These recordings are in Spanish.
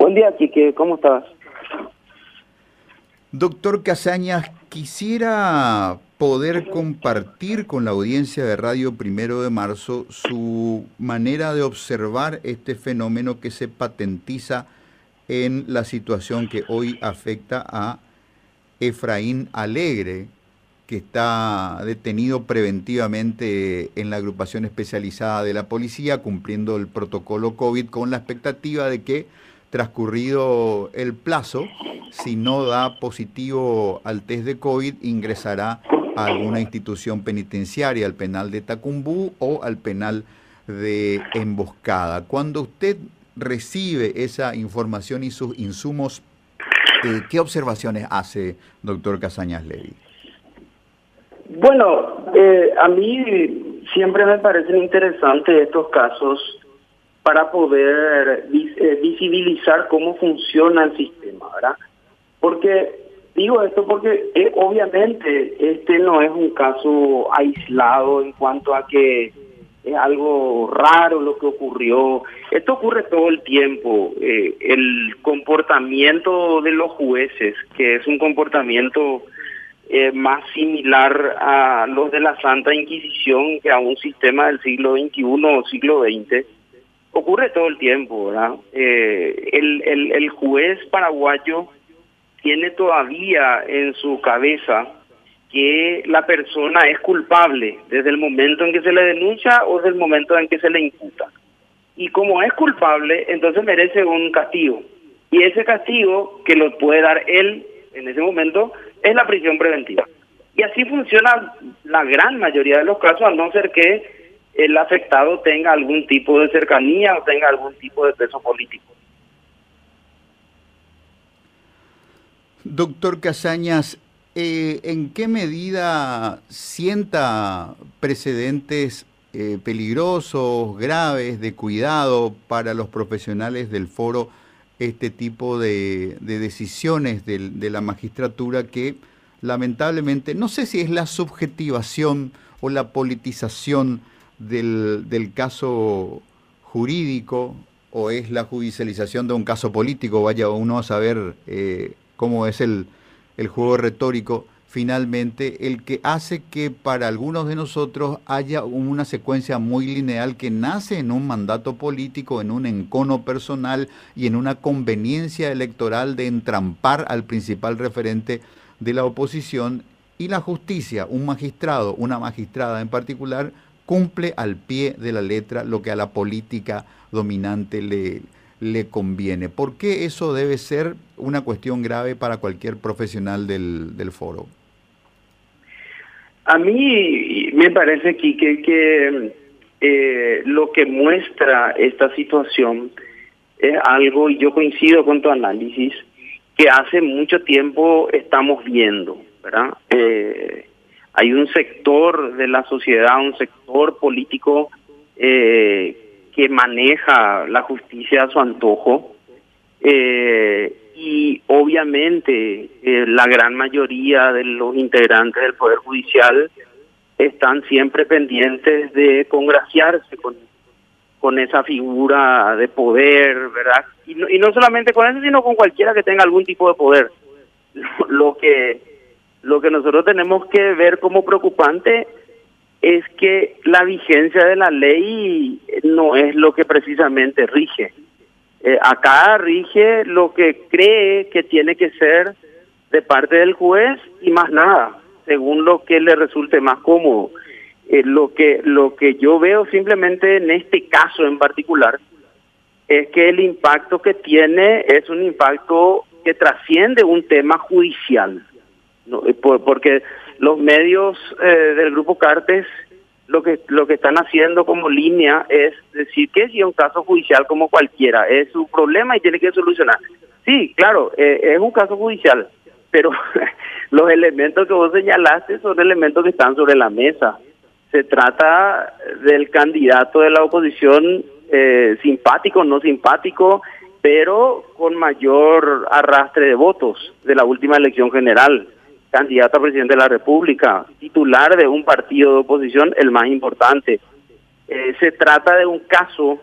Buen día, Quique, ¿cómo estás? Doctor Casañas, quisiera poder compartir con la audiencia de Radio Primero de Marzo su manera de observar este fenómeno que se patentiza en la situación que hoy afecta a Efraín Alegre, que está detenido preventivamente en la agrupación especializada de la policía, cumpliendo el protocolo COVID con la expectativa de que transcurrido el plazo, si no da positivo al test de COVID, ingresará a alguna institución penitenciaria, al penal de Tacumbú o al penal de Emboscada. Cuando usted recibe esa información y sus insumos, eh, ¿qué observaciones hace, doctor Casañas Levy? Bueno, eh, a mí siempre me parecen interesantes estos casos para poder eh, visibilizar cómo funciona el sistema, ¿verdad? Porque digo esto porque eh, obviamente este no es un caso aislado en cuanto a que es algo raro lo que ocurrió. Esto ocurre todo el tiempo. Eh, el comportamiento de los jueces, que es un comportamiento más similar a los de la Santa Inquisición que a un sistema del siglo XXI o siglo XX, ocurre todo el tiempo, ¿verdad? Eh, el, el, el juez paraguayo tiene todavía en su cabeza que la persona es culpable desde el momento en que se le denuncia o desde el momento en que se le imputa. Y como es culpable, entonces merece un castigo. Y ese castigo que lo puede dar él en ese momento es la prisión preventiva. Y así funciona la gran mayoría de los casos, a no ser que el afectado tenga algún tipo de cercanía o tenga algún tipo de peso político. Doctor Casañas, eh, ¿en qué medida sienta precedentes eh, peligrosos, graves, de cuidado para los profesionales del foro este tipo de, decisiones de la magistratura que lamentablemente, no sé si es la subjetivación o la politización del, del caso jurídico o es la judicialización de un caso político, vaya uno a saber eh, cómo es el, el juego retórico, finalmente el que hace que para algunos de nosotros haya una secuencia muy lineal que nace en un mandato político, en un encono personal y en una conveniencia electoral de entrampar al principal referente de la oposición y la justicia, un magistrado, una magistrada en particular, cumple al pie de la letra lo que a la política dominante le, le conviene. ¿Por qué eso debe ser una cuestión grave para cualquier profesional del, del foro? A mí me parece, Quique, que eh, lo que muestra esta situación es algo, y yo coincido con tu análisis, que hace mucho tiempo estamos viendo, ¿verdad? Eh, hay un sector de la sociedad, un sector político eh, que maneja la justicia a su antojo eh, y obviamente eh, la gran mayoría de los integrantes del Poder Judicial están siempre pendientes de congraciarse con, esa figura de poder, ¿verdad? Y no, y no solamente con eso, sino con cualquiera que tenga algún tipo de poder. Lo que lo que nosotros tenemos que ver como preocupante es que la vigencia de la ley no es lo que precisamente rige. Eh, acá rige lo que cree que tiene que ser de parte del juez y más nada, según lo que le resulte más cómodo. Eh, lo que lo que yo veo simplemente en este caso en particular es que el impacto que tiene es un impacto que trasciende un tema judicial eh, porque los medios eh, del grupo Cartes lo que lo que están haciendo como línea es decir que si es un caso judicial como cualquiera es su problema y tiene que solucionar. Sí claro eh, es un caso judicial pero los elementos que vos señalaste son elementos que están sobre la mesa. Se trata del candidato de la oposición eh, simpático no simpático pero con mayor arrastre de votos de la última elección general candidato a presidente de la República, titular de un partido de oposición, el más importante. Eh, se trata de un caso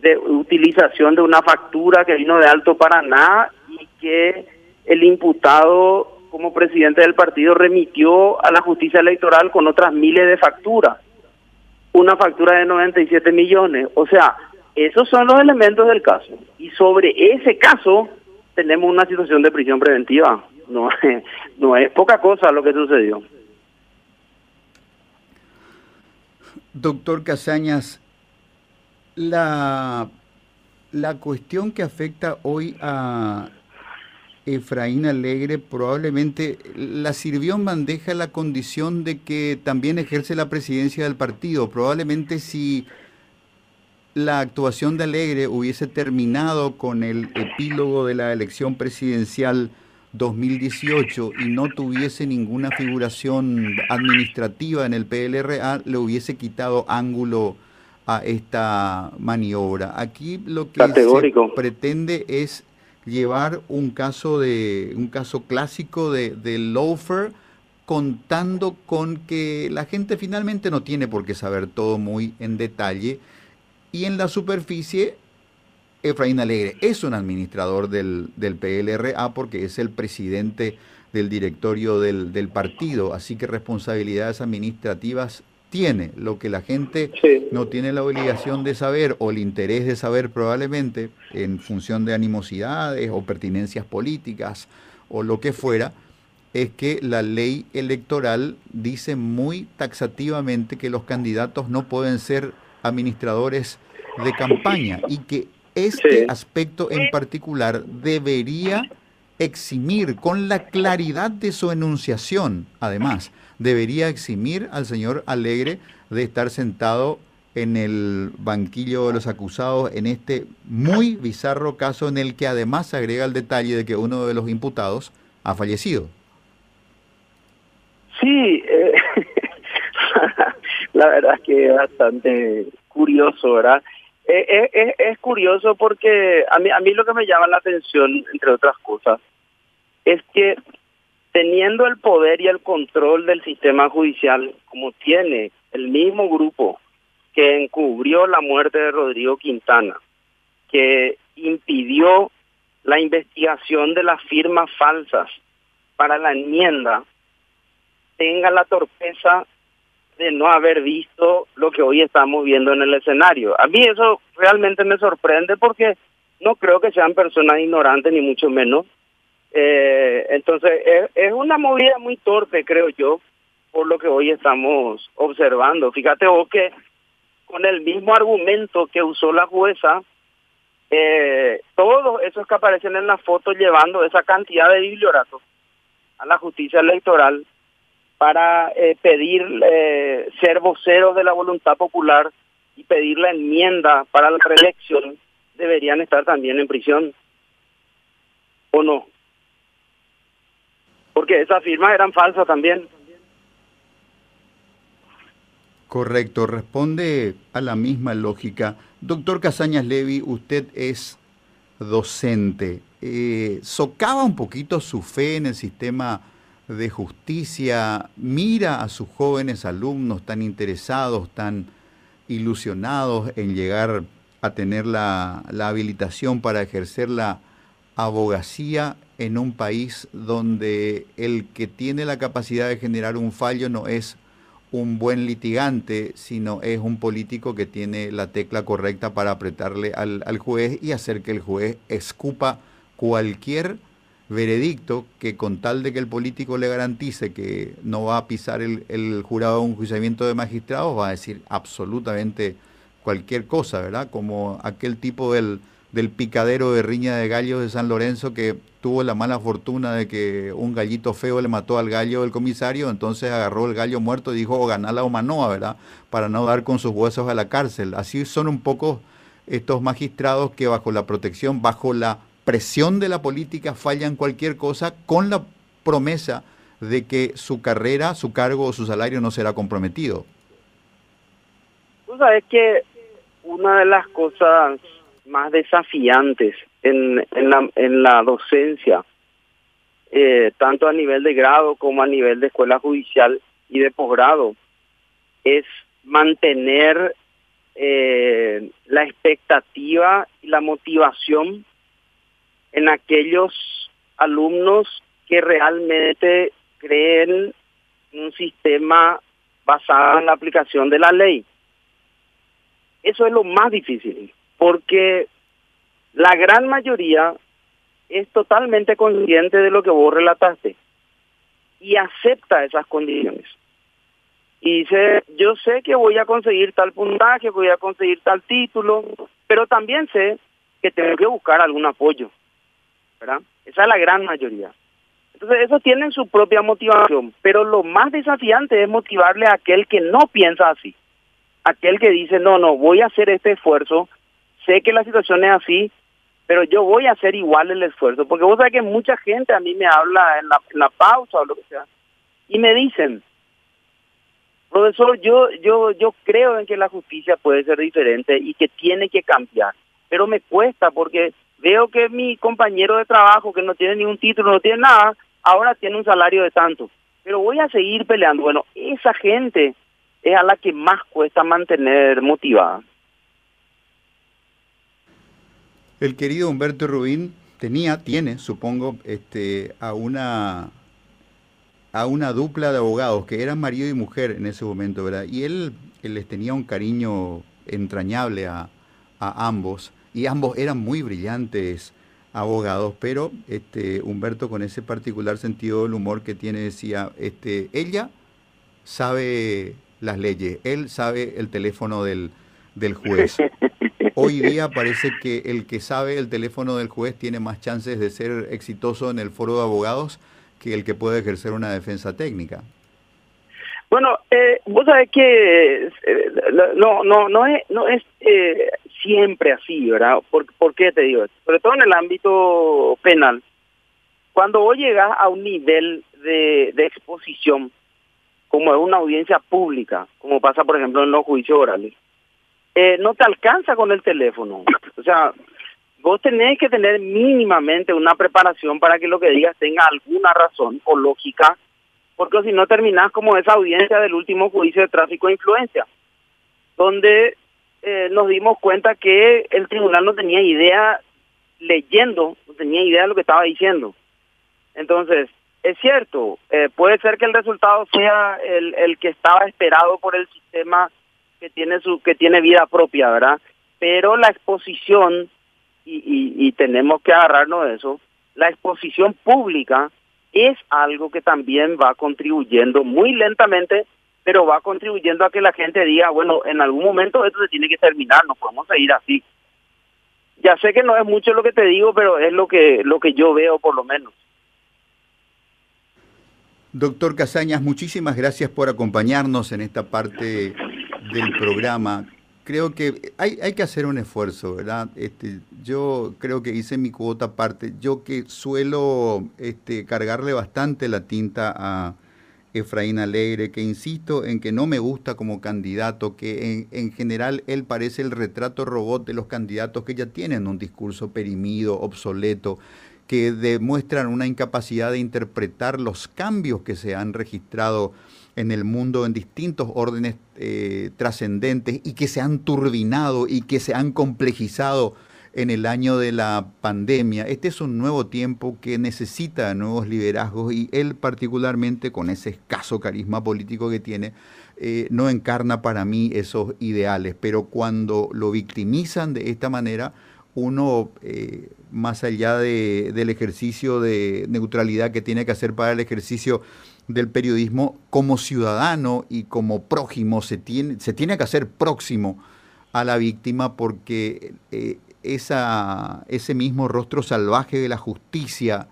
de utilización de una factura que vino de Alto Paraná y que el imputado como presidente del partido remitió a la justicia electoral con otras miles de facturas. Una factura de 97 millones. O sea, esos son los elementos del caso. Y sobre ese caso tenemos una situación de prisión preventiva. No, no es poca cosa lo que sucedió. Doctor Casañas, la, la cuestión que afecta hoy a Efraín Alegre probablemente la sirvió en bandeja la condición de que también ejerce la presidencia del partido. Probablemente si la actuación de Alegre hubiese terminado con el epílogo de la elección presidencial 2018 y no tuviese ninguna figuración administrativa en el PLRA, le hubiese quitado ángulo a esta maniobra. Aquí lo que se pretende es llevar un caso de un caso clásico de, de loafer contando con que la gente finalmente no tiene por qué saber todo muy en detalle y en la superficie Efraín Alegre es un administrador del, del PLRA porque es el presidente del directorio del, del, partido, así que responsabilidades administrativas tiene. Lo que la gente no tiene la obligación de saber o el interés de saber probablemente en función de animosidades o pertinencias políticas o lo que fuera, es que la ley electoral dice muy taxativamente que los candidatos no pueden ser administradores de campaña y que este aspecto en particular debería eximir con la claridad de su enunciación, además, debería eximir al señor Alegre de estar sentado en el banquillo de los acusados en este muy bizarro caso en el que además se agrega el detalle de que uno de los imputados ha fallecido. Sí, eh, la verdad es que es bastante curioso, ¿verdad? Eh, eh, es, curioso porque a mí, a mí lo que me llama la atención, entre otras cosas, es que teniendo el poder y el control del sistema judicial, como tiene el mismo grupo que encubrió la muerte de Rodrigo Quintana, que impidió la investigación de las firmas falsas para la enmienda, tenga la torpeza de no haber visto lo que hoy estamos viendo en el escenario. A mí eso realmente me sorprende porque no creo que sean personas ignorantes ni mucho menos. Eh, entonces es, una movida muy torpe, creo yo, por lo que hoy estamos observando. Fíjate vos que con el mismo argumento que usó la jueza, eh, todos esos que aparecen en la foto llevando esa cantidad de biblioratos a la justicia electoral para eh, pedir eh, ser voceros de la voluntad popular y pedir la enmienda para la reelección, deberían estar también en prisión. ¿O no? Porque esas firmas eran falsas también. Correcto, responde a la misma lógica. Doctor Casañas Levi, usted es docente. Eh, ¿Socava un poquito su fe en el sistema de justicia mira a sus jóvenes alumnos tan interesados, tan ilusionados en llegar a tener la, habilitación para ejercer la abogacía en un país donde el que tiene la capacidad de generar un fallo no es un buen litigante, sino es un político que tiene la tecla correcta para apretarle al, al juez y hacer que el juez escupa cualquier veredicto que con tal de que el político le garantice que no va a pisar el, el jurado un juiciamiento de magistrados, va a decir absolutamente cualquier cosa, ¿verdad? Como aquel tipo del, del picadero de riña de gallos de San Lorenzo que tuvo la mala fortuna de que un gallito feo le mató al gallo del comisario, entonces agarró el gallo muerto y dijo, o ganar la humanoa, ¿verdad? Para no dar con sus huesos a la cárcel. Así son un poco estos magistrados que bajo la protección, bajo la presión de la política fallan cualquier cosa con la promesa de que su carrera, su cargo o su salario no será comprometido. Tú sabes que una de las cosas más desafiantes en, en, la, en la docencia, eh, tanto a nivel de grado como a nivel de escuela judicial y de posgrado, es mantener eh, la expectativa y la motivación en aquellos alumnos que realmente creen en un sistema basado en la aplicación de la ley. Eso es lo más difícil, porque la gran mayoría es totalmente consciente de lo que vos relataste y acepta esas condiciones. Y dice, yo sé que voy a conseguir tal puntaje, voy a conseguir tal título, pero también sé que tengo que buscar algún apoyo, ¿verdad? Esa es la gran mayoría. Entonces, eso tienen su propia motivación, pero lo más desafiante es motivarle a aquel que no piensa así, aquel que dice, no, no, voy a hacer este esfuerzo, sé que la situación es así, pero yo voy a hacer igual el esfuerzo, porque vos sabés que mucha gente a mí me habla en la, en la pausa o lo que sea, y me dicen, profesor, yo, yo, yo creo en que la justicia puede ser diferente y que tiene que cambiar, pero me cuesta porque veo que mi compañero de trabajo que no tiene ningún título, no tiene nada, ahora tiene un salario de tanto, pero voy a seguir peleando. Bueno, esa gente es a la que más cuesta mantener motivada. El querido Humberto Rubín tenía, tiene, supongo, este, a una a una dupla de abogados que eran marido y mujer en ese momento, ¿verdad? Y él, él les tenía un cariño entrañable a, a ambos y ambos eran muy brillantes abogados, pero este, Humberto con ese particular sentido del humor que tiene decía, este, ella sabe las leyes, él sabe el teléfono del, del juez. Hoy día parece que el que sabe el teléfono del juez tiene más chances de ser exitoso en el foro de abogados que el que puede ejercer una defensa técnica. Bueno, eh, vos sabés que eh, no, no, no es, no es eh, siempre así, ¿verdad? ¿Por, ¿Por qué te digo esto? Sobre todo en el ámbito penal. Cuando vos llegas a un nivel de, exposición, como es una audiencia pública, como pasa, por ejemplo, en los juicios orales, eh, no te alcanza con el teléfono. O sea, vos tenés que tener mínimamente una preparación para que lo que digas tenga alguna razón o lógica, porque si no terminás como esa audiencia del último juicio de tráfico de influencia, donde eh, nos dimos cuenta que el tribunal no tenía idea, leyendo, no tenía idea de lo que estaba diciendo. Entonces, es cierto, eh, puede ser que el resultado sea el, el que estaba esperado por el sistema que tiene su que tiene vida propia, ¿verdad? Pero la exposición y, y, y tenemos que agarrarnos de eso, la exposición pública es algo que también va contribuyendo muy lentamente pero va contribuyendo a que la gente diga, bueno, en algún momento esto se tiene que terminar, no podemos seguir así. Ya sé que no es mucho lo que te digo, pero es lo que lo que yo veo por lo menos. Doctor Casañas, muchísimas gracias por acompañarnos en esta parte del programa. Creo que hay, hay que hacer un esfuerzo, ¿verdad? Este, yo creo que hice mi cuota aparte. Yo que suelo este, cargarle bastante la tinta a, Efraín Alegre, que insisto en que no me gusta como candidato, que en, general él parece el retrato robot de los candidatos que ya tienen un discurso perimido, obsoleto, que demuestran una incapacidad de interpretar los cambios que se han registrado en el mundo en distintos órdenes eh, trascendentes y que se han turbinado y que se han complejizado en el año de la pandemia. Este es un nuevo tiempo que necesita nuevos liderazgos y él particularmente con ese escaso carisma político que tiene, eh, no encarna para mí esos ideales, pero cuando lo victimizan de esta manera, uno, eh, más allá de, del ejercicio de neutralidad que tiene que hacer para el ejercicio del periodismo, como ciudadano y como prójimo, se tiene, se tiene que hacer próximo a la víctima porque eh, esa, ese mismo rostro salvaje de la justicia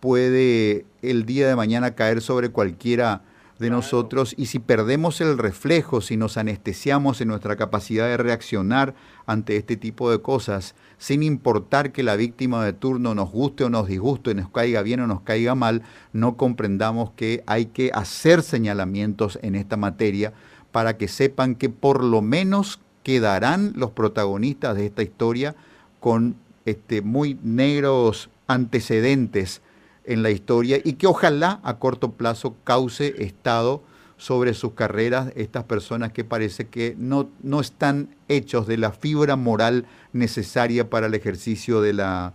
puede el día de mañana caer sobre cualquiera de nosotros. Y si perdemos el reflejo, si nos anestesiamos en nuestra capacidad de reaccionar ante este tipo de cosas, sin importar que la víctima de turno nos guste o nos disguste, nos caiga bien o nos caiga mal, no comprendamos que hay que hacer señalamientos en esta materia para que sepan que por lo menos quedarán los protagonistas de esta historia con este, muy negros antecedentes en la historia y que ojalá a corto plazo cause estado sobre sus carreras estas personas que parece que no, no están hechos de la fibra moral necesaria para el ejercicio de la,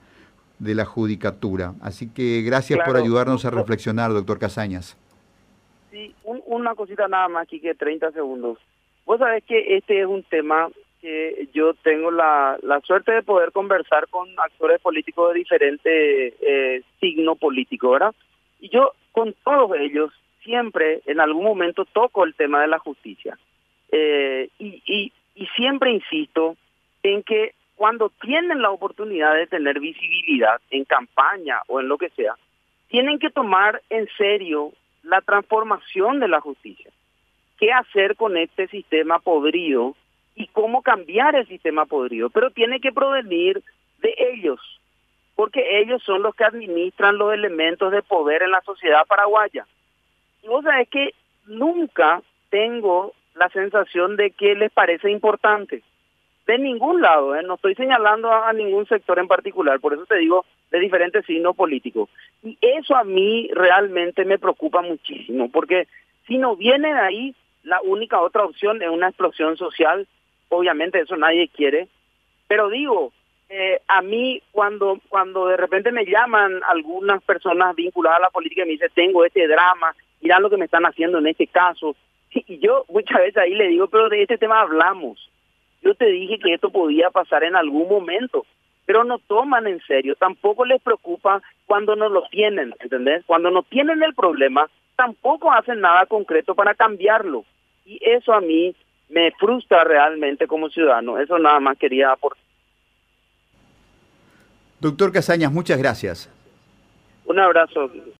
de la judicatura. Así que gracias por ayudarnos a reflexionar, doctor Casañas. Sí, una cosita nada más, aquí que 30 segundos. Vos sabés que este es un tema que yo tengo la, la suerte de poder conversar con actores políticos de diferente eh, signo político, ¿verdad? Y yo con todos ellos siempre en algún momento toco el tema de la justicia. Eh, y, y, y siempre insisto en que cuando tienen la oportunidad de tener visibilidad en campaña o en lo que sea, tienen que tomar en serio la transformación de la justicia. ¿Qué hacer con este sistema podrido y cómo cambiar el sistema podrido? Pero tiene que provenir de ellos, porque ellos son los que administran los elementos de poder en la sociedad paraguaya. Y vos sabés que nunca tengo la sensación de que les parece importante de ningún lado, ¿eh? no estoy señalando a, ningún sector en particular, por eso te digo de diferentes signos políticos. Y eso a mí realmente me preocupa muchísimo, porque si no viene de ahí, la única otra opción es una explosión social, obviamente eso nadie quiere, pero digo, eh, a mí cuando, cuando de repente me llaman algunas personas vinculadas a la política y me dicen, tengo este drama, mirá lo que me están haciendo en este caso, y yo muchas veces ahí le digo, pero de este tema hablamos yo te dije que esto podía pasar en algún momento, pero no toman en serio, tampoco les preocupa cuando no lo tienen, ¿entendés? Cuando no tienen el problema, tampoco hacen nada concreto para cambiarlo. Y eso a mí me frustra realmente como ciudadano. Eso nada más quería aportar. Doctor Casañas, muchas gracias. Un abrazo.